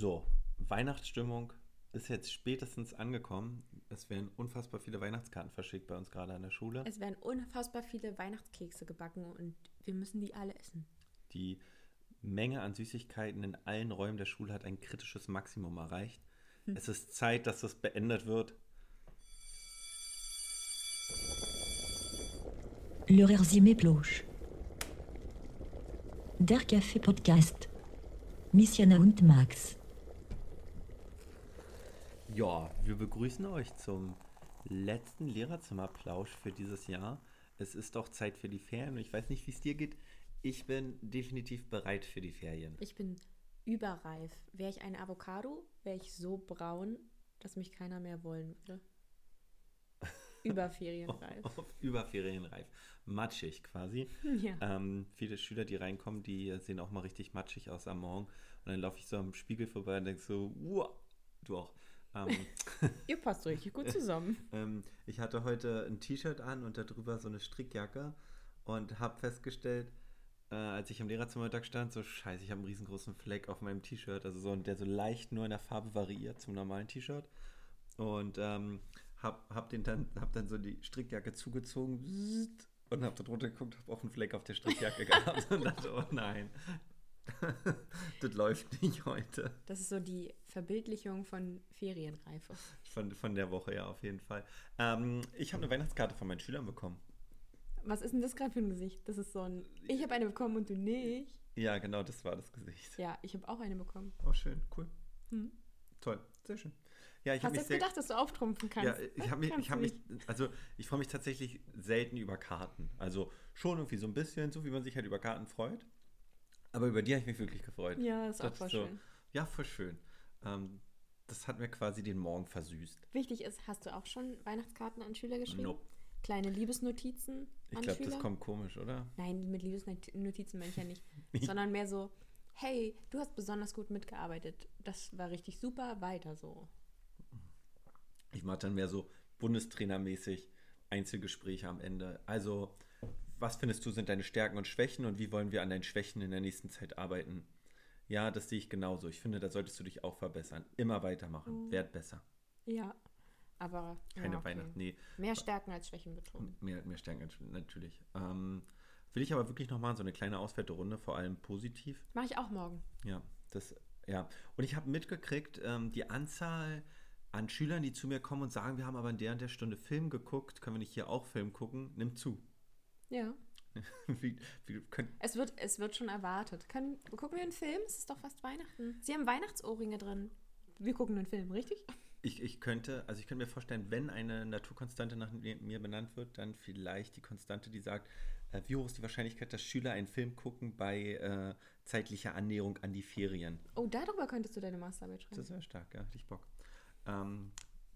So, Weihnachtsstimmung ist jetzt spätestens angekommen. Es werden unfassbar viele Weihnachtskarten verschickt bei uns gerade an der Schule. Es werden unfassbar viele Weihnachtskekse gebacken und wir müssen die alle essen. Die Menge an Süßigkeiten in allen Räumen der Schule hat ein kritisches Maximum erreicht. Es ist Zeit, dass das beendet wird. L'horaire met Bloch. Der Café Podcast. Missiona und Max. Ja, wir begrüßen euch zum letzten Lehrerzimmerplausch für dieses Jahr. Es ist doch Zeit für die Ferien und ich weiß nicht, wie es dir geht. Ich bin definitiv bereit für die Ferien. Ich bin überreif. Wäre ich eine Avocado, wäre ich so braun, dass mich keiner mehr wollen würde. Überferienreif. Überferienreif. Matschig quasi. Ja. Ähm, viele Schüler, die reinkommen, die sehen auch mal richtig matschig aus am Morgen. Und dann laufe ich so am Spiegel vorbei und denke so, wow, du auch. Ähm, Ihr passt richtig gut zusammen. ähm, ich hatte heute ein T-Shirt an und darüber so eine Strickjacke und habe festgestellt, äh, als ich im Lehrerzimmertag stand, so scheiße, ich habe einen riesengroßen Fleck auf meinem T-Shirt, also so, der so leicht nur in der Farbe variiert zum normalen T-Shirt. Und ähm, hab, hab, den dann, hab dann so die Strickjacke zugezogen und hab da drunter geguckt, hab auch einen Fleck auf der Strickjacke gehabt und dachte, oh nein, das läuft nicht heute. Das ist so die Verbildlichung von Ferienreife. Von, von der Woche, ja, auf jeden Fall. Ähm, ich habe eine Weihnachtskarte von meinen Schülern bekommen. Was ist denn das gerade für ein Gesicht? Das ist so ein. Ich habe eine bekommen und du nicht. Ja, genau, das war das Gesicht. Ja, ich habe auch eine bekommen. Oh, schön, cool. Hm. Toll, sehr schön. Ja, ich Hast habe du sehr, gedacht, dass du auftrumpfen kannst? ja, ich habe mich, ich du mich, also ich freue mich tatsächlich selten über Karten. Also schon irgendwie so ein bisschen, so wie man sich halt über Karten freut. Aber über die habe ich mich wirklich gefreut. Ja, ist auch Das voll so, schön. Ja, voll schön. Ähm, das hat mir quasi den Morgen versüßt. Wichtig ist, hast du auch schon Weihnachtskarten an Schüler geschrieben? Nope. Kleine Liebesnotizen Ich an glaube, Schüler? das kommt komisch, oder? Nein, mit Liebesnotizen meine ich ja nicht. sondern mehr so, hey, du hast besonders gut mitgearbeitet. Das war richtig super, weiter so. Ich mache dann mehr so Bundestrainermäßig Einzelgespräche am Ende. Also, was findest du sind deine Stärken und Schwächen und wie wollen wir an deinen Schwächen in der nächsten Zeit arbeiten? Ja, das sehe ich genauso. Ich finde, da solltest du dich auch verbessern. Immer weitermachen. Werd besser. Ja, aber Keine Mhm. ja, okay. Weihnachten. Nee, Mehr Stärken als Schwächen betont. mehr, mehr Stärken als- natürlich. Ähm, will ich aber wirklich nochmal so eine kleine Auswerterunde, vor allem positiv. Mache ich auch morgen. Ja, das, ja. Und ich habe mitgekriegt, ähm, die Anzahl an Schülern, die zu mir kommen und sagen, wir haben aber in der und der Stunde Film geguckt, können wir nicht hier auch Film gucken, nimmt zu. Ja. wie, wie, Es wird, es wird schon erwartet. Kann, gucken wir einen Film? Es ist doch fast Weihnachten. Sie haben Weihnachtsohrringe drin. Wir gucken einen Film, richtig? ich, ich könnte, also ich könnte mir vorstellen, wenn eine Naturkonstante nach mir mir benannt wird, dann vielleicht die Konstante, die sagt, äh, wie hoch ist die Wahrscheinlichkeit, dass Schüler einen Film gucken bei äh, zeitlicher Annäherung an die Ferien? Oh, darüber könntest du deine Masterarbeit schreiben. Das wäre stark, ja, hätte ich Bock. Ähm,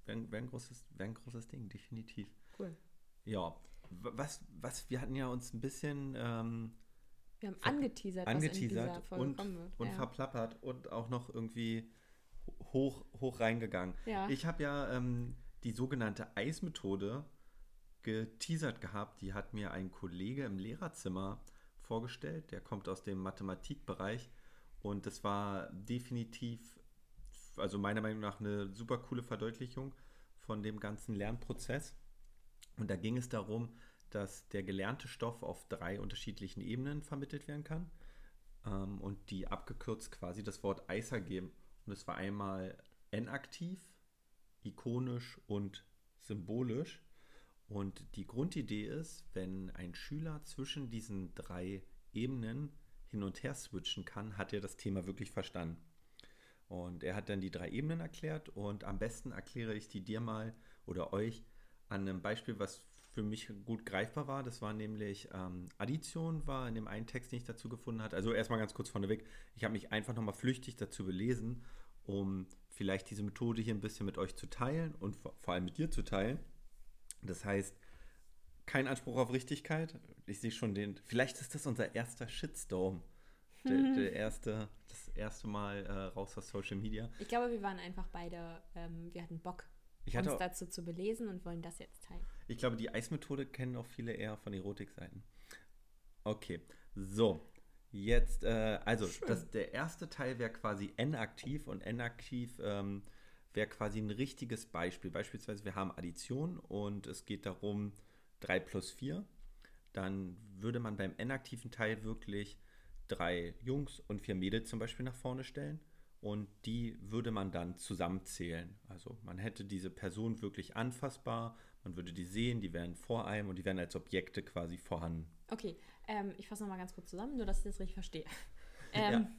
Wäre wär ein, großes- wär ein großes Ding, definitiv. Cool. Ja, was, was, wir hatten ja uns ein bisschen ähm, Wir haben angeteasert, was angeteasert Folge und, und ja. verplappert und auch noch irgendwie hoch, hoch reingegangen. Ja. Ich habe ja ähm, die sogenannte Eismethode geteasert gehabt. Die hat mir ein Kollege im Lehrerzimmer vorgestellt. Der kommt aus dem Mathematikbereich und das war definitiv, also meiner Meinung nach, eine super coole Verdeutlichung von dem ganzen Lernprozess. Und da ging es darum, dass der gelernte Stoff auf drei unterschiedlichen Ebenen vermittelt werden kann ähm, und die abgekürzt quasi das Wort Eis ergeben. Und es war einmal N-aktiv, ikonisch und symbolisch. Und die Grundidee ist, wenn ein Schüler zwischen diesen drei Ebenen hin und her switchen kann, hat er das Thema wirklich verstanden. Und er hat dann die drei Ebenen erklärt und am besten erkläre ich die dir mal oder euch an einem Beispiel, was für mich gut greifbar war. Das war nämlich ähm, Addition, war in dem einen Text, den ich dazu gefunden hatte. Also erstmal ganz kurz vorneweg, ich habe mich einfach nochmal flüchtig dazu belesen, um vielleicht diese Methode hier ein bisschen mit euch zu teilen und vor, vor allem mit dir zu teilen. Das heißt, kein Anspruch auf Richtigkeit. Ich sehe schon den, vielleicht ist das unser erster Shitstorm. Der, der erste, das erste Mal äh, raus aus Social Media. Ich glaube, wir waren einfach beide, ähm, wir hatten Bock, Ich hatte uns dazu zu belesen und wollen das jetzt teilen. Ich glaube, die Eismethode kennen auch viele eher von Erotikseiten. Okay, so. Jetzt, äh, also das, der erste Teil wäre quasi N-aktiv und N-aktiv ähm, wäre quasi ein richtiges Beispiel. Beispielsweise, wir haben Addition und es geht darum 3 plus 4. Dann würde man beim N-aktiven Teil wirklich drei Jungs und vier Mädels zum Beispiel nach vorne stellen und die würde man dann zusammenzählen. Also man hätte diese Person wirklich anfassbar, man würde die sehen, die wären vor einem und die wären als Objekte quasi vorhanden. Okay, ähm, ich fasse nochmal ganz kurz zusammen, nur dass ich das richtig verstehe. Ähm, Ja.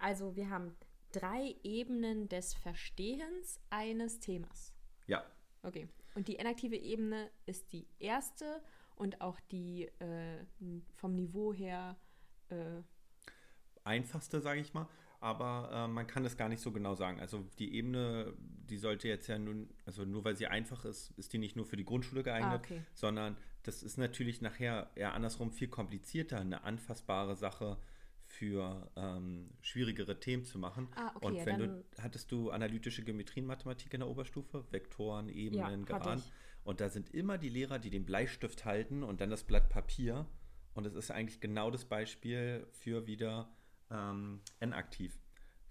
Also wir haben drei Ebenen des Verstehens eines Themas. Ja, Okay. Und die inaktive Ebene ist die erste und auch die äh, vom Niveau her äh, einfachste, sage ich mal. Aber äh, man kann es gar nicht so genau sagen. Also die Ebene, die sollte jetzt ja nun, also nur weil sie einfach ist, ist die nicht nur für die Grundschule geeignet, Ah, okay. sondern das ist natürlich nachher eher andersrum viel komplizierter, eine anfassbare Sache für ähm, schwierigere Themen zu machen. Ah, okay, Und ja, wenn du, dann- hattest du analytische Geometrienmathematik in der Oberstufe, Vektoren, Ebenen, Ja, Geraden. Und da sind immer die Lehrer, die den Bleistift halten und dann das Blatt Papier. Und es ist eigentlich genau das Beispiel für wieder ähm, N-aktiv.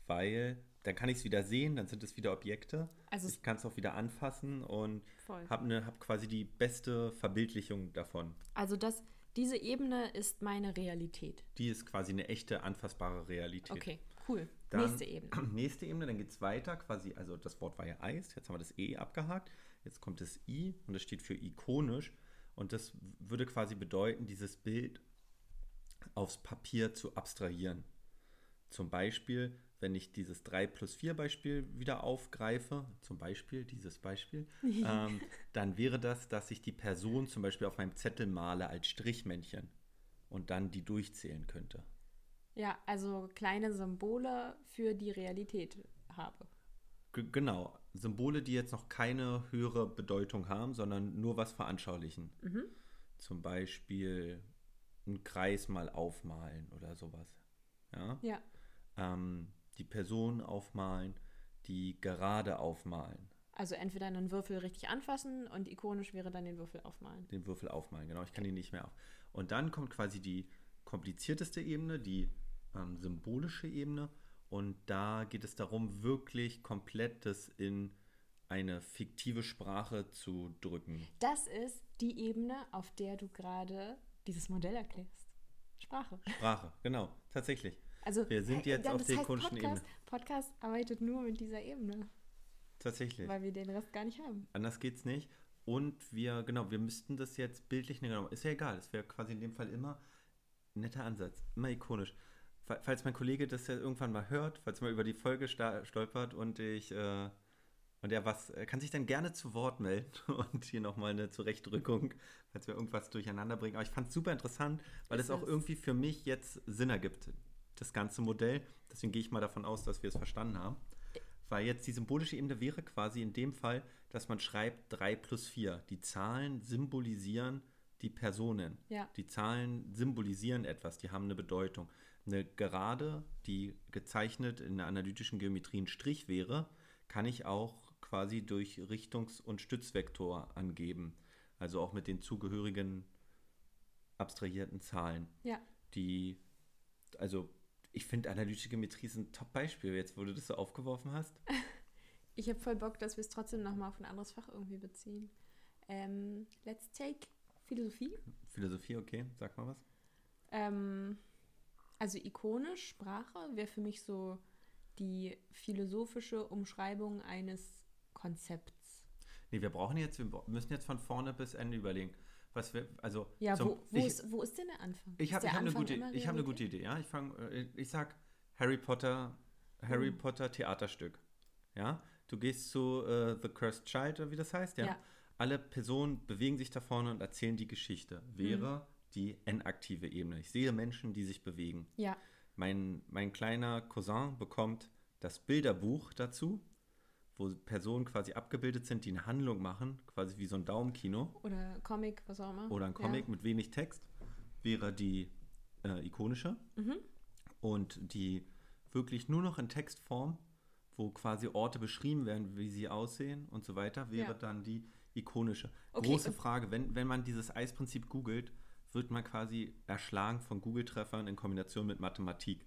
Weil dann kann ich es wieder sehen, dann sind es wieder Objekte. Also ich kann es auch wieder anfassen und habe ne, hab quasi die beste Verbildlichung davon. Also das, diese Ebene ist meine Realität. Die ist quasi eine echte, anfassbare Realität. Okay, cool. Dann, Nächste Ebene. Nächste Ebene, dann geht es weiter, quasi, also das Wort war ja Eis, jetzt haben wir das E abgehakt, jetzt kommt das I und das steht für ikonisch und das würde quasi bedeuten, dieses Bild aufs Papier zu abstrahieren. Zum Beispiel, wenn ich dieses 3 plus 4 Beispiel wieder aufgreife, zum Beispiel dieses Beispiel, ähm, dann wäre das, dass ich die Person zum Beispiel auf meinem Zettel male als Strichmännchen und dann die durchzählen könnte. Ja, also kleine Symbole für die Realität habe. G genau, Symbole, die jetzt noch keine höhere Bedeutung haben, sondern nur was veranschaulichen. Zum Beispiel einen Kreis mal aufmalen oder sowas. Ja? Ja, Ähm, die Person aufmalen, die gerade aufmalen, also entweder einen Würfel richtig anfassen und ikonisch wäre dann den Würfel aufmalen. den Würfel aufmalen. Genau, ich kann ihn nicht mehr auf. Und dann kommt quasi die komplizierteste Ebene, die ähm, symbolische Ebene. Und da geht es darum, wirklich komplett das in eine fiktive Sprache zu drücken. Das ist die Ebene, auf der du gerade dieses Modell erklärst. Sprache. Sprache, genau, tatsächlich. Also Wir sind äh, jetzt auf der ikonischen Podcast, Podcast arbeitet nur mit dieser Ebene, Tatsächlich. weil wir den Rest gar nicht haben. Anders geht's nicht. Und wir, genau, wir müssten das jetzt bildlich, genau, ist ja egal, es wäre quasi in dem Fall immer ein netter Ansatz, immer ikonisch. Fa- Falls mein Kollege das ja irgendwann mal hört, falls er mal über die Folge stolpert und ich, äh, und er was, kann sich dann gerne zu Wort melden und hier nochmal eine Zurechtrückung, falls wir irgendwas durcheinander bringen. Aber ich fand es super interessant, weil es auch irgendwie für mich jetzt Sinn ergibt, das ganze Modell. Deswegen gehe ich mal davon aus, dass wir es verstanden haben. Weil jetzt die symbolische Ebene wäre quasi in dem Fall, dass man schreibt 3 plus 4. Die Zahlen symbolisieren die Personen. Ja. Die Zahlen symbolisieren etwas, die haben eine Bedeutung. Eine Gerade, die gezeichnet in der analytischen Geometrie ein Strich wäre, kann ich auch quasi durch Richtungs- und Stützvektor angeben. Also auch mit den zugehörigen abstrahierten Zahlen Ja, die, also ich finde analytische Geometrie ist ein Top-Beispiel, jetzt wo du das so aufgeworfen hast. ich habe voll Bock, dass wir es trotzdem nochmal auf ein anderes Fach irgendwie beziehen. Ähm, let's take Philosophie. Philosophie, okay, sag mal was. Ähm, also ikonisch, Sprache wäre für mich so die philosophische Umschreibung eines Konzepts. Nee, wir brauchen jetzt, wir müssen jetzt von vorne bis Ende überlegen. Was wir, also, Ja, zum- wo, wo, ich, ist, wo ist denn der Anfang? ich habe hab eine, gute, ich hab eine gute Idee, ja. Ich, fang, äh, ich sag Harry Potter, Harry Mhm. Potter Theaterstück. Ja, du gehst zu äh, The Cursed Child, oder wie das heißt, ja. Ja. Alle Personen bewegen sich da vorne und erzählen die Geschichte. Wäre Mhm. die N-aktive Ebene. Ich sehe Menschen, die sich bewegen. Ja, Mein, mein kleiner Cousin bekommt das Bilderbuch dazu, wo Personen quasi abgebildet sind, die eine Handlung machen, quasi wie so ein Daumenkino oder Comic, was auch immer. oder ein Comic Ja. mit wenig Text, wäre die äh, ikonische. Mhm. Und die wirklich nur noch in Textform, wo quasi Orte beschrieben werden, wie sie aussehen und so weiter, wäre Ja. dann die ikonische. Okay, Große und- Frage, wenn, wenn man dieses Eisprinzip googelt, wird man quasi erschlagen von Google-Treffern in Kombination mit Mathematik.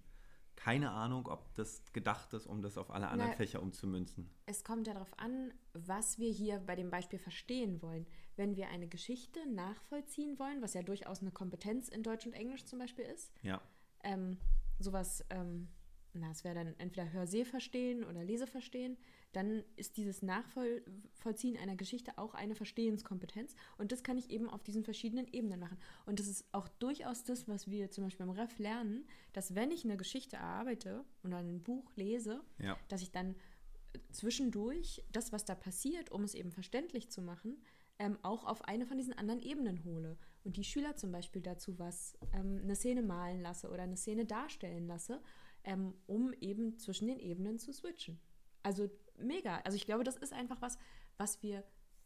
Keine Ahnung, ob das gedacht ist, um das auf alle anderen Na, Fächer umzumünzen. Es kommt ja darauf an, was wir hier bei dem Beispiel verstehen wollen. Wenn wir eine Geschichte nachvollziehen wollen, was ja durchaus eine Kompetenz in Deutsch und Englisch zum Beispiel ist, Ja, ähm, sowas, ähm, na, es wäre dann entweder Hörsehverstehen oder Leseverstehen, dann ist dieses Nachvollziehen einer Geschichte auch eine Verstehenskompetenz und das kann ich eben auf diesen verschiedenen Ebenen machen. Und das ist auch durchaus das, was wir zum Beispiel im Ref lernen, dass wenn ich eine Geschichte erarbeite oder ein Buch lese, ja. dass ich dann zwischendurch das, was da passiert, um es eben verständlich zu machen, ähm, auch auf eine von diesen anderen Ebenen hole. Und die Schüler zum Beispiel dazu was, ähm, eine Szene malen lasse oder eine Szene darstellen lasse, ähm, um eben zwischen den Ebenen zu switchen. Also mega. Also ich glaube, das ist einfach was, was wir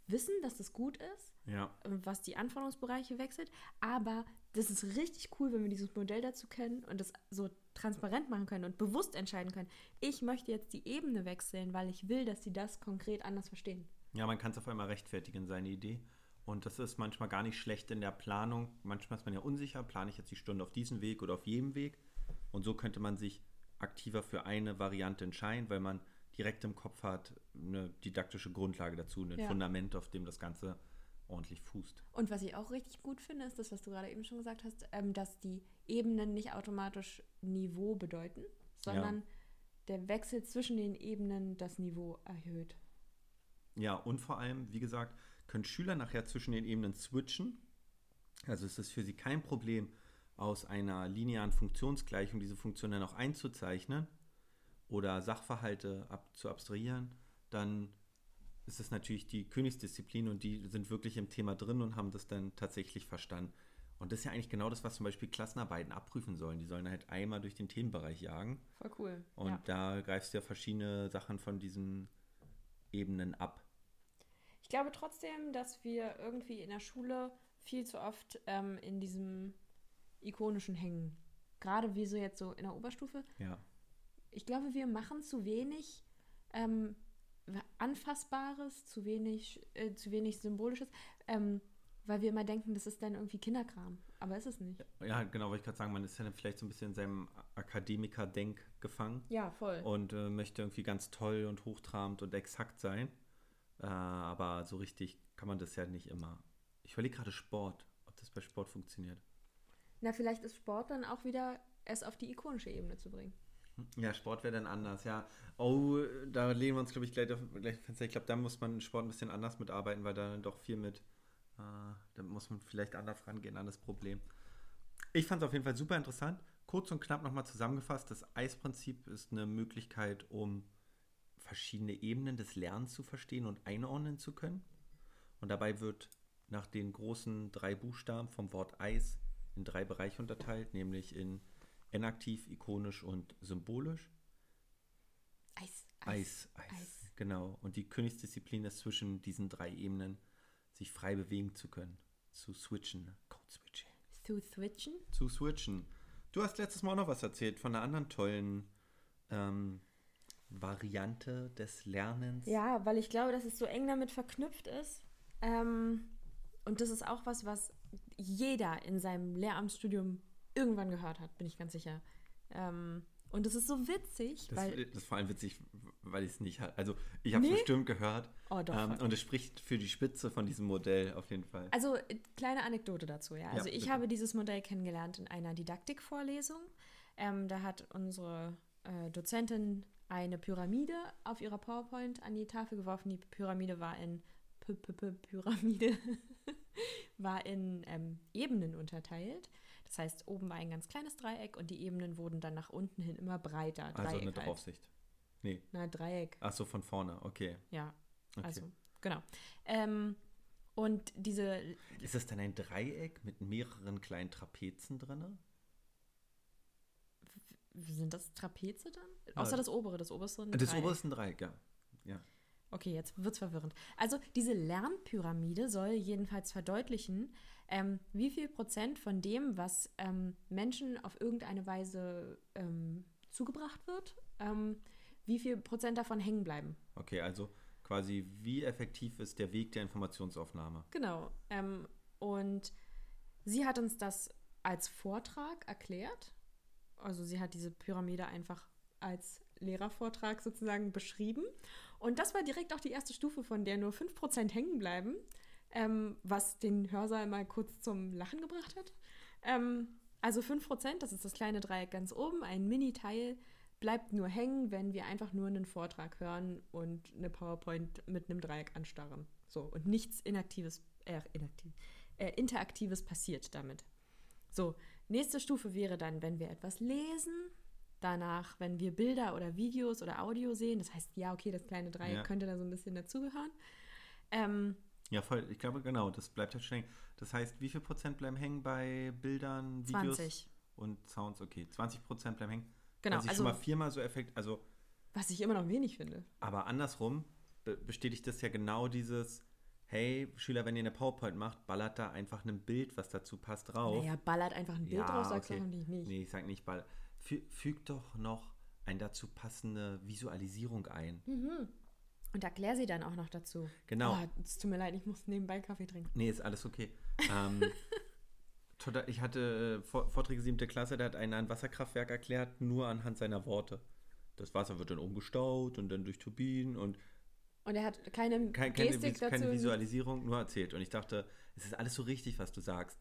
wissen, dass das gut ist, Ja, was die Anforderungsbereiche wechselt. Aber das ist richtig cool, wenn wir dieses Modell dazu kennen und das so transparent machen können und bewusst entscheiden können. Ich möchte jetzt die Ebene wechseln, weil ich will, dass sie das konkret anders verstehen. ja man kann es auf einmal rechtfertigen, seine Idee. Und das ist manchmal gar nicht schlecht in der Planung. Manchmal ist man ja unsicher, plane ich jetzt die Stunde auf diesem Weg oder auf jedem Weg. Und so könnte man sich aktiver für eine Variante entscheiden, weil man direkt im Kopf hat eine didaktische Grundlage dazu, ein Ja. Fundament, auf dem das Ganze ordentlich fußt. Und was ich auch richtig gut finde, ist das, was du gerade eben schon gesagt hast, ähm, dass die Ebenen nicht automatisch Niveau bedeuten, sondern der Wechsel zwischen den Ebenen das Niveau erhöht. Ja, und vor allem, wie gesagt, können Schüler nachher zwischen den Ebenen switchen. Also es ist für sie kein Problem, aus einer linearen Funktionsgleichung diese Funktion dann auch einzuzeichnen oder Sachverhalte ab, zu abstrahieren. Dann ist es natürlich die Königsdisziplin und die sind wirklich im Thema drin und haben das dann tatsächlich verstanden. Und das ist ja eigentlich genau das, was zum Beispiel Klassenarbeiten abprüfen sollen. Die sollen halt einmal durch den Themenbereich jagen. Voll cool. Und ja. da greifst du ja verschiedene Sachen von diesen Ebenen ab. Ich glaube trotzdem, dass wir irgendwie in der Schule viel zu oft ähm, in diesem ikonischen hängen. Gerade wie so jetzt so in der Oberstufe. Ja. Ich glaube, wir machen zu wenig ähm, Anfassbares, zu wenig, äh, zu wenig Symbolisches, ähm, weil wir immer denken, das ist dann irgendwie Kinderkram. Aber ist es nicht. Ja, genau, wollte ich gerade sagen, man ist ja dann vielleicht so ein bisschen in seinem Akademiker-Denk gefangen Ja, voll. und äh, möchte irgendwie ganz toll und hochtrabend und exakt sein. Äh, aber so richtig kann man das ja nicht immer. Ich überlege gerade Sport, ob das bei Sport funktioniert. Na, vielleicht ist Sport dann auch wieder es auf die ikonische Ebene zu bringen. Ja, Sport wäre dann anders, ja. Oh, da lehnen wir uns, glaube ich, gleich auf gleich Fenster. Ich glaube, da muss man Sport ein bisschen anders mitarbeiten, weil da dann doch viel mit, äh, da muss man vielleicht anders rangehen an das Problem. Ich fand es auf jeden Fall super interessant. Kurz und knapp nochmal zusammengefasst, das Eisprinzip ist eine Möglichkeit, um verschiedene Ebenen des Lernens zu verstehen und einordnen zu können. Und dabei wird nach den großen drei Buchstaben vom Wort Eis in drei Bereiche unterteilt, nämlich in enaktiv, ikonisch und symbolisch. Eis. Eis, Eis, Eis. genau. Und die Königsdisziplin ist zwischen diesen drei Ebenen, sich frei bewegen zu können, zu switchen, Code Switching. Zu switchen? Zu switchen. Du hast letztes Mal auch noch was erzählt von einer anderen tollen ähm, Variante des Lernens. Ja, weil ich glaube, dass es so eng damit verknüpft ist. Ähm, und das ist auch was, was jeder in seinem Lehramtsstudium irgendwann gehört hat, bin ich ganz sicher. Ähm, und das ist so witzig, Das, weil. das ist vor allem witzig, weil ich es nicht hatte. Also ich habe es Nee? bestimmt gehört. Oh, doch, ähm, und es spricht für die Spitze von diesem Modell auf jeden Fall. Also, äh, kleine Anekdote dazu, ja. Also, ich bitte. habe dieses Modell kennengelernt in einer Didaktikvorlesung. Ähm, da hat unsere äh, Dozentin eine Pyramide auf ihrer PowerPoint an die Tafel geworfen. Die Pyramide war in P -P -P Pyramide war in ähm, Ebenen unterteilt. Das heißt, oben war ein ganz kleines Dreieck und die Ebenen wurden dann nach unten hin immer breiter. also eine Dreieck halt. Draufsicht. Nee. Na, Dreieck. Ach so, von vorne, okay. Ja, okay. also, genau. Ähm, und diese Ist das dann ein Dreieck mit mehreren kleinen Trapezen drin? Sind das Trapeze dann? Ah, Außer das obere, das oberste. ein Das Dreieck. ein Dreieck, ja. ja. Okay, jetzt wird's verwirrend. Also diese Lernpyramide soll jedenfalls verdeutlichen, ähm, wie viel Prozent von dem, was ähm, Menschen auf irgendeine Weise ähm, zugebracht wird, ähm, wie viel Prozent davon hängen bleiben. Okay, also quasi, wie effektiv ist der Weg der Informationsaufnahme? Genau. Ähm, und Sie hat uns das als Vortrag erklärt. Also sie hat diese Pyramide einfach als Lehrervortrag sozusagen beschrieben. Und das war direkt auch die erste Stufe, von der nur 5% hängen bleiben, ähm, was den Hörsaal mal kurz zum Lachen gebracht hat. Ähm, also 5%, das ist das kleine Dreieck ganz oben, ein Mini-Teil, bleibt nur hängen, wenn wir einfach nur einen Vortrag hören und eine PowerPoint mit einem Dreieck anstarren. So, und nichts Inaktives, äh, inaktiv, äh, Interaktives passiert damit. So, nächste Stufe wäre dann, wenn wir etwas lesen, danach, wenn wir Bilder oder Videos oder Audio sehen, das heißt, ja, okay, das kleine Dreieck Ja. könnte da so ein bisschen dazugehören. Ähm, Ja, voll. Ich glaube, genau, das bleibt halt schnell. Das heißt, wie viel Prozent bleiben hängen bei Bildern, Videos 20. und Sounds? Okay, 20 Prozent bleiben hängen. Genau, ich also- schon mal viermal so effekt, also, was ich immer noch wenig finde. aber andersrum be bestätigt das ja genau dieses, hey, Schüler, wenn ihr eine PowerPoint macht, ballert da einfach ein Bild, was dazu passt, drauf. Naja, ballert einfach ein Bild drauf, sagst okay. du nicht. Nee, ich sag nicht ball. Fü fügt doch noch eine dazu passende Visualisierung ein. Und erklär sie dann auch noch dazu. Genau. Oh, es tut mir leid, ich muss nebenbei Kaffee trinken. Nee, ist alles okay. ähm, total, ich hatte äh, Vor Vorträge siebte Klasse, da hat einer ein Wasserkraftwerk erklärt, nur anhand seiner Worte. Das Wasser wird dann umgestaut und dann durch Turbinen und Und er hat keine kein, keine, Gestik keine dazu. Visualisierung, nur erzählt. Und ich dachte, es ist alles so richtig, was du sagst.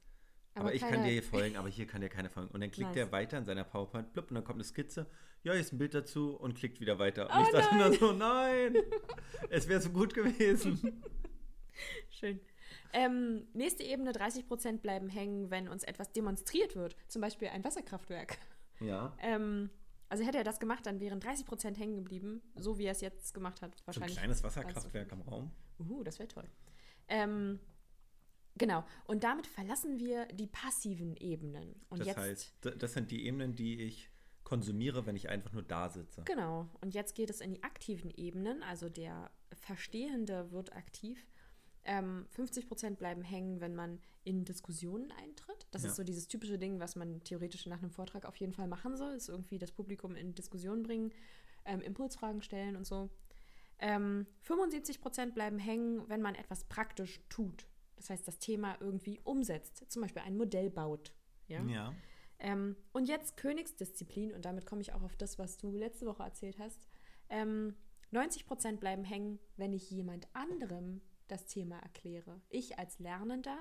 Aber, Aber ich kann dir hier folgen, aber hier kann dir keiner folgen. Und dann klickt Nice. er weiter in seiner PowerPoint, blub, und dann kommt eine Skizze. Ja, hier ist ein Bild dazu und klickt wieder weiter. Und Oh ich dachte nein. nur so, nein, es wäre so gut gewesen. Schön. Ähm, nächste Ebene, 30% bleiben hängen, wenn uns etwas demonstriert wird. Zum Beispiel ein Wasserkraftwerk. ja. Ähm, also hätte er das gemacht, dann wären 30% hängen geblieben, so wie er es jetzt gemacht hat. So ein Wahrscheinlich. kleines Wasserkraftwerk am Raum. Uh, das wäre toll. Ähm, genau. Und damit verlassen wir die passiven Ebenen. Und Das jetzt, heißt, das sind die Ebenen, die ich konsumiere, wenn ich einfach nur da sitze. Genau. Und jetzt geht es in die aktiven Ebenen. Also der Verstehende wird aktiv. Ähm, 50% bleiben hängen, wenn man in Diskussionen eintritt. Das Ja. ist so dieses typische Ding, was man theoretisch nach einem Vortrag auf jeden Fall machen soll. Ist irgendwie das Publikum in Diskussionen bringen, ähm, Impulsfragen stellen und so. Ähm, 75% bleiben hängen, wenn man etwas praktisch tut. Das heißt, das Thema irgendwie umsetzt. Zum Beispiel ein Modell baut. Ja. Ja. Ähm, und jetzt Königsdisziplin, und damit komme ich auch auf das, was du letzte Woche erzählt hast. Ähm, 90% bleiben hängen, wenn ich jemand anderem das Thema erkläre. Ich als Lernender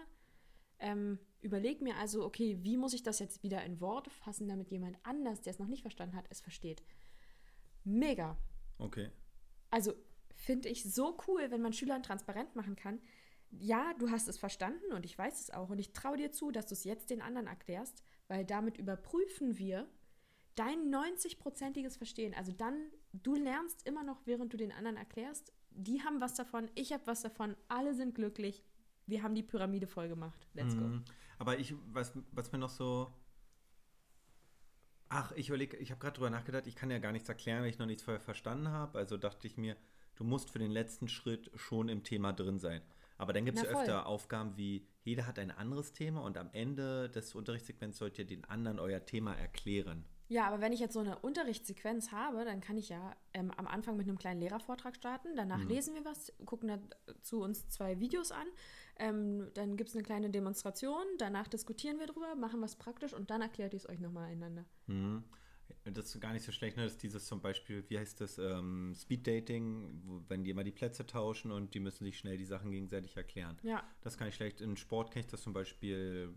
ähm, überlege mir also, okay, wie muss ich das jetzt wieder in Worte fassen, damit jemand anders, der es noch nicht verstanden hat, es versteht. Mega. Okay. Also finde ich so cool, wenn man Schülern transparent machen kann. Ja, du hast es verstanden und ich weiß es auch und ich traue dir zu, dass du es jetzt den anderen erklärst, weil damit überprüfen wir dein 90-prozentiges Verstehen. Also dann, du lernst immer noch, während du den anderen erklärst. Die haben was davon, ich habe was davon, alle sind glücklich. Wir haben die Pyramide voll gemacht. Let's go. Mhm. Aber ich, was, was mir noch so. Ach, ich überlege, ich habe gerade drüber nachgedacht, ich kann ja gar nichts erklären, weil ich noch nichts vorher verstanden habe. Also dachte ich mir, du musst für den letzten Schritt schon im Thema drin sein. Aber dann gibt es ja öfter Aufgaben wie, jeder hat ein anderes Thema und am Ende des Unterrichtssegments sollt ihr den anderen euer Thema erklären. Ja, aber wenn ich jetzt so eine Unterrichtssequenz habe, dann kann ich ja ähm, am Anfang mit einem kleinen Lehrervortrag starten. Danach lesen wir was, gucken dazu uns zwei Videos an. Ähm, dann gibt es eine kleine Demonstration. Danach diskutieren wir drüber, machen was praktisch und dann erklärt ich es euch nochmal einander. Mhm. Das ist gar nicht so schlecht, ne? Das ist dieses zum Beispiel, wie heißt das, ähm, Speed Dating, wo, wenn die immer die Plätze tauschen und die müssen sich schnell die Sachen gegenseitig erklären. Ja, Das kann ich schlecht. In Sport kenne ich das zum Beispiel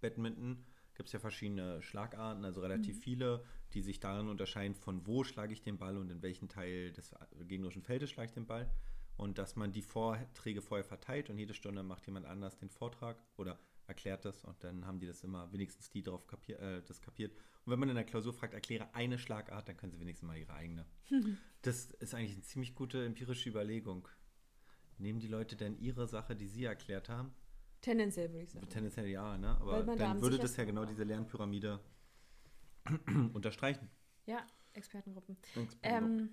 Badminton. Gibt es ja verschiedene Schlagarten, also relativ viele, die sich darin unterscheiden, von wo schlage ich den Ball und in welchen Teil des gegnerischen Feldes schlage ich den Ball. Und dass man die Vorträge vorher verteilt und jede Stunde macht jemand anders den Vortrag oder erklärt das und dann haben die das immer, wenigstens die drauf kapier, äh, das kapiert. Und wenn man in der Klausur fragt, erkläre eine Schlagart, dann können sie wenigstens mal ihre eigene. das ist eigentlich eine ziemlich gute empirische Überlegung. Nehmen die Leute denn ihre Sache, die sie erklärt haben? tendenziell würde ich sagen. Tendenziell ja, ne? Aber da dann am würde das ja genau diese Lernpyramide unterstreichen. Ja, Expertengruppen. Ähm, Ähm,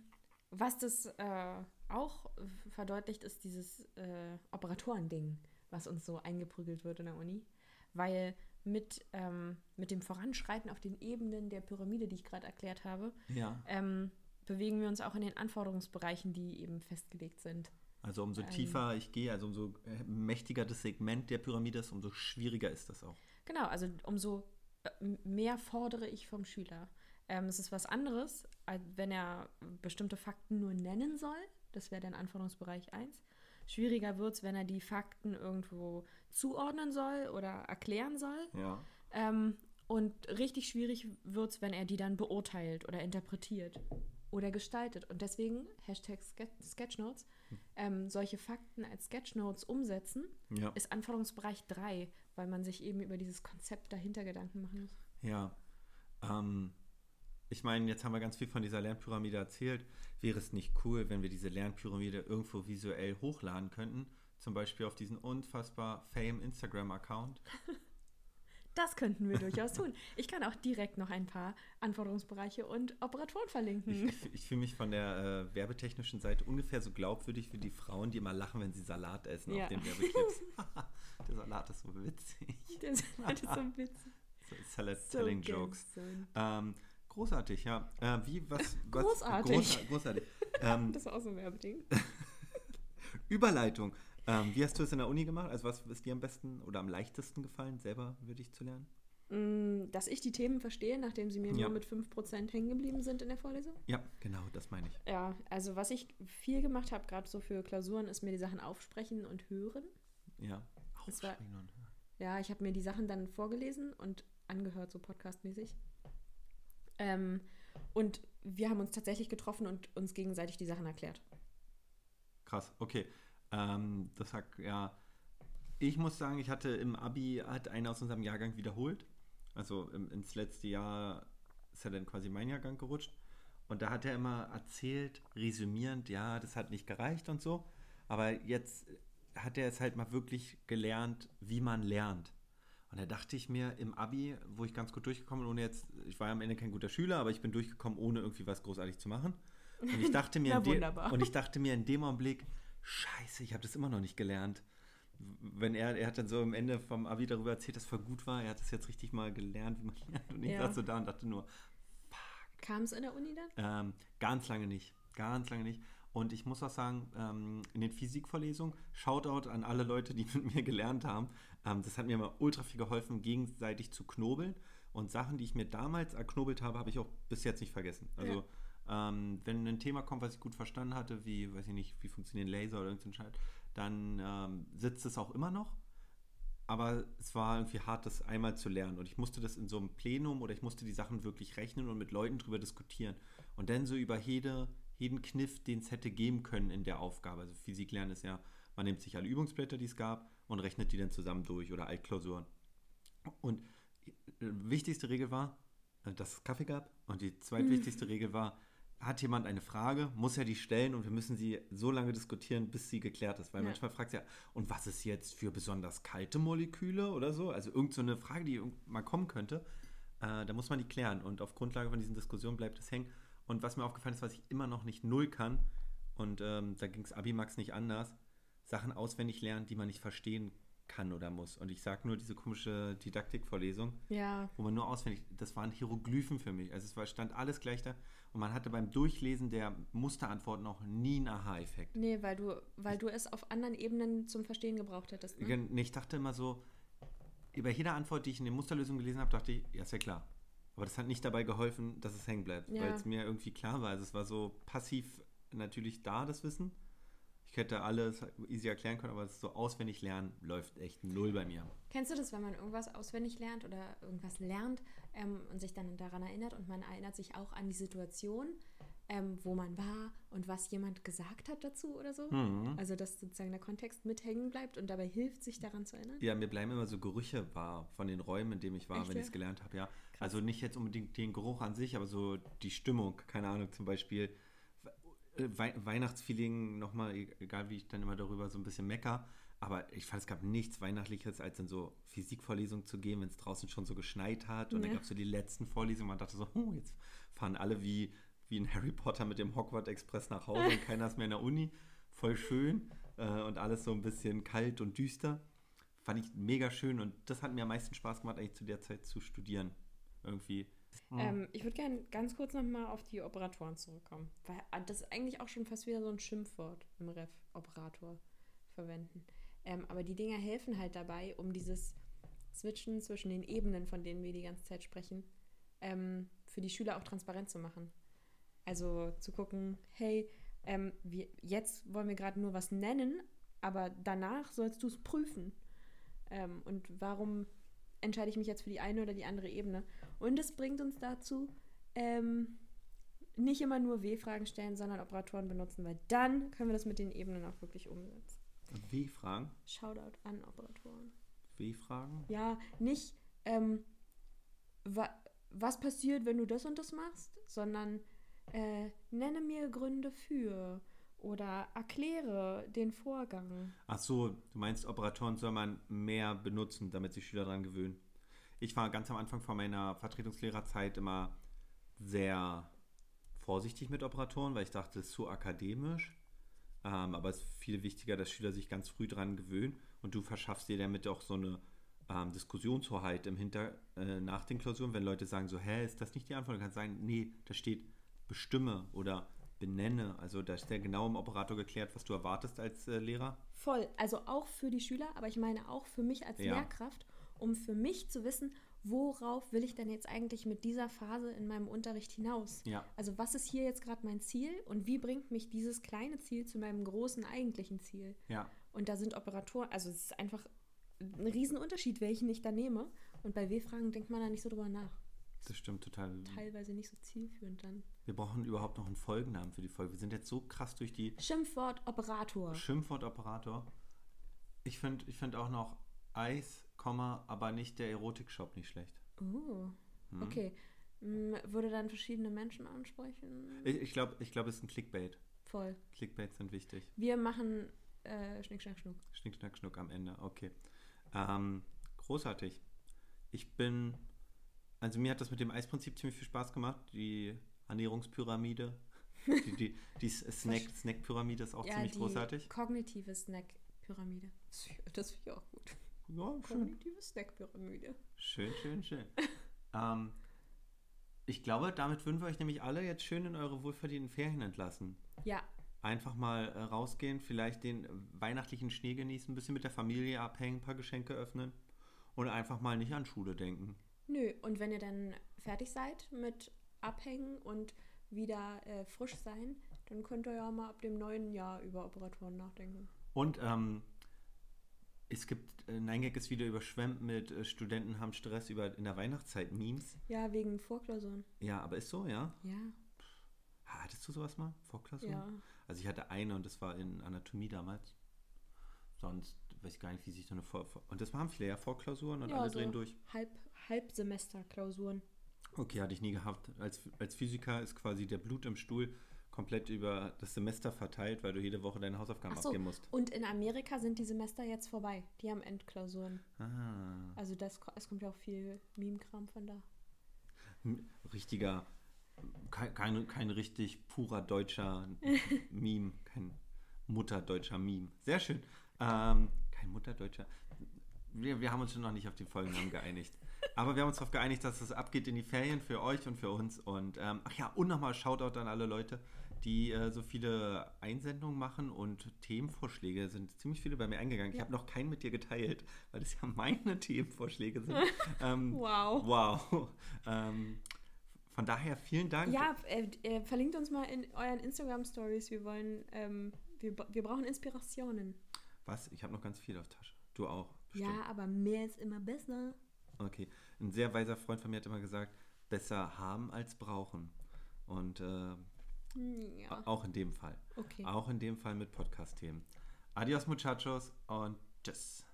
was das äh, auch verdeutlicht, ist dieses äh, Operatoren-Ding, was uns so eingeprügelt wird in der Uni. Weil mit, ähm, mit dem Voranschreiten auf den Ebenen der Pyramide, die ich gerade erklärt habe, ja, ähm, bewegen wir uns auch in den Anforderungsbereichen, die eben festgelegt sind. also umso ähm, tiefer ich gehe, also umso äh, mächtiger das Segment der Pyramide ist, umso schwieriger ist das auch. Genau, also umso äh, mehr fordere ich vom Schüler. Ähm, es ist was anderes, als wenn er bestimmte Fakten nur nennen soll. Das wäre dann Anforderungsbereich 1. Schwieriger wird es, wenn er die Fakten irgendwo zuordnen soll oder erklären soll. Ja. Ähm, und richtig schwierig wird es, wenn er die dann beurteilt oder interpretiert oder gestaltet. Und deswegen, Hashtag Ske- Sketchnotes, ähm, solche Fakten als Sketchnotes umsetzen, Ja. ist Anforderungsbereich 3, weil man sich eben über dieses Konzept dahinter Gedanken machen muss. Ja. Ähm, ich meine, jetzt haben wir ganz viel von dieser Lernpyramide erzählt. Wäre es nicht cool, wenn wir diese Lernpyramide irgendwo visuell hochladen könnten? Zum Beispiel auf diesen unfassbar fame Instagram-Account. Das könnten wir durchaus tun. Ich kann auch direkt noch ein paar Anforderungsbereiche und Operatoren verlinken. ich, ich fühle mich von der äh, werbetechnischen Seite ungefähr so glaubwürdig wie die Frauen, die immer lachen, wenn sie Salat essen Ja. auf den Werbeclips. der Salat ist so witzig. Das ist so witzig. So, Salad So telling jokes. Ähm, großartig, ja. Äh, wie, was, was Großartig. Großa großartig. Ähm, Das war auch so ein Werbeding. Überleitung. Ähm, wie hast du es in der Uni gemacht? Also was ist dir am besten oder am leichtesten gefallen, selber wirklich zu lernen? Mm, Dass ich die Themen verstehe, nachdem sie mir Ja. nur mit 5% hängen geblieben sind in der Vorlesung. Ja, genau, das meine ich. Ja, also was ich viel gemacht habe, gerade so für Klausuren, ist mir die Sachen aufsprechen und hören. Ja. Das war- und hören. Ja, ich habe mir die Sachen dann vorgelesen und angehört, so podcastmäßig. Ähm, und wir haben uns tatsächlich getroffen und uns gegenseitig die Sachen erklärt. Krass, okay. Ähm, das hat, ja. Ich muss sagen, ich hatte im Abi, hat einer aus unserem Jahrgang wiederholt. Also im, ins letzte Jahr ist er dann quasi mein Jahrgang gerutscht. Und da hat er immer erzählt, resümierend, ja, das hat nicht gereicht und so. Aber jetzt hat er es halt mal wirklich gelernt, wie man lernt. Und da dachte ich mir im Abi, wo ich ganz gut durchgekommen bin, ohne jetzt, ich war ja am Ende kein guter Schüler, aber ich bin durchgekommen, ohne irgendwie was großartig zu machen. Und ich dachte mir, Na, und ich dachte mir in dem Augenblick, scheiße, ich habe das immer noch nicht gelernt. Wenn er, er hat dann so am Ende vom Abi darüber erzählt, dass es voll gut war, er hat das jetzt richtig mal gelernt, wie man lernt. Und ich Ja. saß so da und dachte nur, Kam es in der Uni dann? ähm, ganz lange nicht. Ganz lange nicht. Und ich muss auch sagen, ähm, in den Physikvorlesungen, Shoutout an alle Leute, die mit mir gelernt haben. Ähm, das hat mir immer ultra viel geholfen, gegenseitig zu knobeln. Und Sachen, die ich mir damals erknobelt habe, habe ich auch bis jetzt nicht vergessen. Also, ähm, wenn ein Thema kommt, was ich gut verstanden hatte, wie, weiß ich nicht, wie funktionieren Laser oder irgendein Scheiß, dann sitzt es auch immer noch. Aber es war irgendwie hart, das einmal zu lernen. Und ich musste das in so einem Plenum oder ich musste die Sachen wirklich rechnen und mit Leuten drüber diskutieren. Und dann so über jede, jeden Kniff, den es hätte geben können in der Aufgabe. Also Physik lernen ist ja, man nimmt sich alle Übungsblätter, die es gab, und rechnet die dann zusammen durch oder Altklausuren. Und die wichtigste Regel war, äh, dass es Kaffee gab. Und die zweitwichtigste Regel war, hat jemand eine Frage, muss er die stellen und wir müssen sie so lange diskutieren, bis sie geklärt ist. Weil Ja. manchmal fragt sie ja, und was ist jetzt für besonders kalte Moleküle oder so? Also irgend so eine Frage, die mal kommen könnte. Äh, da muss man die klären. Und auf Grundlage von diesen Diskussionen bleibt es hängen. Und was mir aufgefallen ist, was ich immer noch nicht null kann, und ähm, da ging es Abimax nicht anders, Sachen auswendig lernen, die man nicht verstehen kann oder muss. Und ich sage nur diese komische Didaktikvorlesung, Ja. wo man nur auswendig, das waren Hieroglyphen für mich. Also es war, stand alles gleich da und man hatte beim Durchlesen der Musterantworten auch nie einen Aha-Effekt. Nee, weil du, weil du es auf anderen Ebenen zum Verstehen gebraucht hättest. Ne? Ich dachte immer so, über jede Antwort, die ich in den Musterlösungen gelesen habe, dachte ich, ja, ist ja klar. Aber das hat nicht dabei geholfen, dass es hängen bleibt, Ja. weil es mir irgendwie klar war. Also es war so passiv natürlich da, das Wissen. Ich hätte alles easy erklären können, aber das so auswendig lernen läuft echt null bei mir. Kennst du das, wenn man irgendwas auswendig lernt oder irgendwas lernt ähm, und sich dann daran erinnert und man erinnert sich auch an die Situation, ähm, wo man war und was jemand gesagt hat dazu oder so? Mhm. Also, dass sozusagen der Kontext mit hängen bleibt und dabei hilft, sich daran zu erinnern? Ja, mir bleiben immer so Gerüche wahr von den Räumen, in denen ich war, Echt, wenn ja? ich es gelernt habe, ja. Also nicht jetzt unbedingt den Geruch an sich, aber so die Stimmung, keine Ahnung, zum Beispiel We Weihnachtsfeeling, nochmal, egal wie ich dann immer darüber so ein bisschen mecker, aber ich fand, es gab nichts Weihnachtliches, als in so Physikvorlesungen zu gehen, wenn es draußen schon so geschneit hat und dann Ja. gab es so die letzten Vorlesungen, man dachte so, oh, jetzt fahren alle wie, wie in Harry Potter mit dem Hogwarts Express nach Hause und keiner ist mehr in der Uni, voll schön äh, und alles so ein bisschen kalt und düster fand ich mega schön und das hat mir am meisten Spaß gemacht, eigentlich zu der Zeit zu studieren. Irgendwie. Ähm, ich würde gerne ganz kurz nochmal auf die Operatoren zurückkommen. Weil äh, das ist eigentlich auch schon fast wieder so ein Schimpfwort im Ref, Operator, verwenden. Ähm, aber die Dinger helfen halt dabei, um dieses Switchen zwischen den Ebenen, von denen wir die ganze Zeit sprechen, ähm, für die Schüler auch transparent zu machen. Also zu gucken, hey, ähm, wir, jetzt wollen wir gerade nur was nennen, aber danach sollst du es prüfen. Ähm, und warum entscheide ich mich jetzt für die eine oder die andere Ebene? Und es bringt uns dazu, ähm, nicht immer nur W-Fragen stellen, sondern Operatoren benutzen, weil dann können wir das mit den Ebenen auch wirklich umsetzen. W-Fragen? Shoutout an Operatoren. W-Fragen? Ja, nicht, ähm, wa was passiert, wenn du das und das machst, sondern äh, nenne mir Gründe für oder erkläre den Vorgang. Ach so, du meinst, Operatoren soll man mehr benutzen, damit sich Schüler daran gewöhnen. Ich war ganz am Anfang von meiner Vertretungslehrerzeit immer sehr vorsichtig mit Operatoren, weil ich dachte, es ist zu akademisch. Ähm, aber es ist viel wichtiger, dass Schüler sich ganz früh daran gewöhnen und du verschaffst dir damit auch so eine ähm, Diskussionshoheit im Hinter äh, nach den Klausuren, wenn Leute sagen so, hä, ist das nicht die Antwort? Du kannst sagen, nee, da steht bestimme oder benenne. Also da ist ja genau im Operator geklärt, was du erwartest als äh, Lehrer. Voll, also auch für die Schüler, aber ich meine auch für mich als Ja. Lehrkraft, um für mich zu wissen, worauf will ich denn jetzt eigentlich mit dieser Phase in meinem Unterricht hinaus? Ja. Also was ist hier jetzt gerade mein Ziel und wie bringt mich dieses kleine Ziel zu meinem großen eigentlichen Ziel? Ja. Und da sind Operatoren, also es ist einfach ein Riesenunterschied, welchen ich da nehme. Und bei W-Fragen denkt man da nicht so drüber nach. Das stimmt total. Teilweise nicht so zielführend dann. Wir brauchen überhaupt noch einen Folgennamen für die Folge. Wir sind jetzt so krass durch die Schimpfwort Operator. Schimpfwortoperator. Ich finde ich find auch noch Eis, aber nicht der Erotikshop nicht schlecht. Oh, Hm? okay. Mm, Würde dann verschiedene Menschen ansprechen? Ich, ich glaube, ich glaub, es ist ein Clickbait. Voll. Clickbaits sind wichtig. Wir machen äh, Schnick, Schnack, Schnuck. Schnick, schnack, schnuck am Ende. Okay. Ähm, großartig. Ich bin. Also mir hat das mit dem Eisprinzip ziemlich viel Spaß gemacht. Die Ernährungspyramide. Die, die, die Snack- Snack-Pyramide ist auch ziemlich die großartig. kognitive Snack-Pyramide. Das finde ich auch gut. Ja, schön. Kognitive Snack-Pyramide. Schön, schön, schön. ähm, ich glaube, damit würden wir euch nämlich alle jetzt schön in eure wohlverdienten Ferien entlassen. Ja, Einfach mal äh, rausgehen, vielleicht den weihnachtlichen Schnee genießen, ein bisschen mit der Familie abhängen, ein paar Geschenke öffnen und einfach mal nicht an Schule denken. nö. Und wenn ihr dann fertig seid mit Abhängen und wieder äh, frisch sein, dann könnt ihr ja mal ab dem neuen Jahr über Operatoren nachdenken. Und ähm, es gibt, äh, Nein Gag ist wieder überschwemmt mit äh, Studenten haben Stress über in der Weihnachtszeit Memes. Ja, wegen Vorklausuren. Ja, aber ist so, ja? Ja, Hattest du sowas mal? Vorklausuren? ja. Also ich hatte eine und das war in Anatomie damals. Sonst weiß ich gar nicht, wie sich so eine Vor... Vor- Und das waren viele ja Vorklausuren und ja, alle so drehen durch. Halb, Halbsemester-Klausuren. Okay, hatte ich nie gehabt. Als, als Physiker ist quasi der Blut im Stuhl komplett über das Semester verteilt, weil du jede Woche deine Hausaufgaben Ach so, abgeben musst. und in Amerika sind die Semester jetzt vorbei. Die haben Endklausuren. Ah, Also das, es kommt ja auch viel Meme-Kram von da. richtiger, kein, kein, kein richtig purer deutscher Meme, kein mutterdeutscher Meme. Sehr schön. Ähm, kein mutterdeutscher. Wir, wir haben uns schon noch nicht auf den Folgennamen geeinigt. Aber wir haben uns darauf geeinigt, dass es abgeht in die Ferien für euch und für uns. Und ähm, ach ja, und nochmal Shoutout an alle Leute, die äh, so viele Einsendungen machen und Themenvorschläge sind ziemlich viele bei mir eingegangen. Ich Ja. habe noch keinen mit dir geteilt, weil das ja meine Themenvorschläge sind. ähm, Wow. Wow. ähm, von daher vielen Dank. Ja, äh, äh, verlinkt uns mal in euren Instagram-Stories. Wir wollen, ähm, wir, wir brauchen Inspirationen. Was? Ich habe noch ganz viel auf Tasche. Du auch. Bestimmt. Ja, aber mehr ist immer besser. Okay. Ein sehr weiser Freund von mir hat immer gesagt, besser haben als brauchen. Und äh, Ja, auch in dem Fall. okay. Auch in dem Fall mit Podcast-Themen. Adios, Muchachos und tschüss.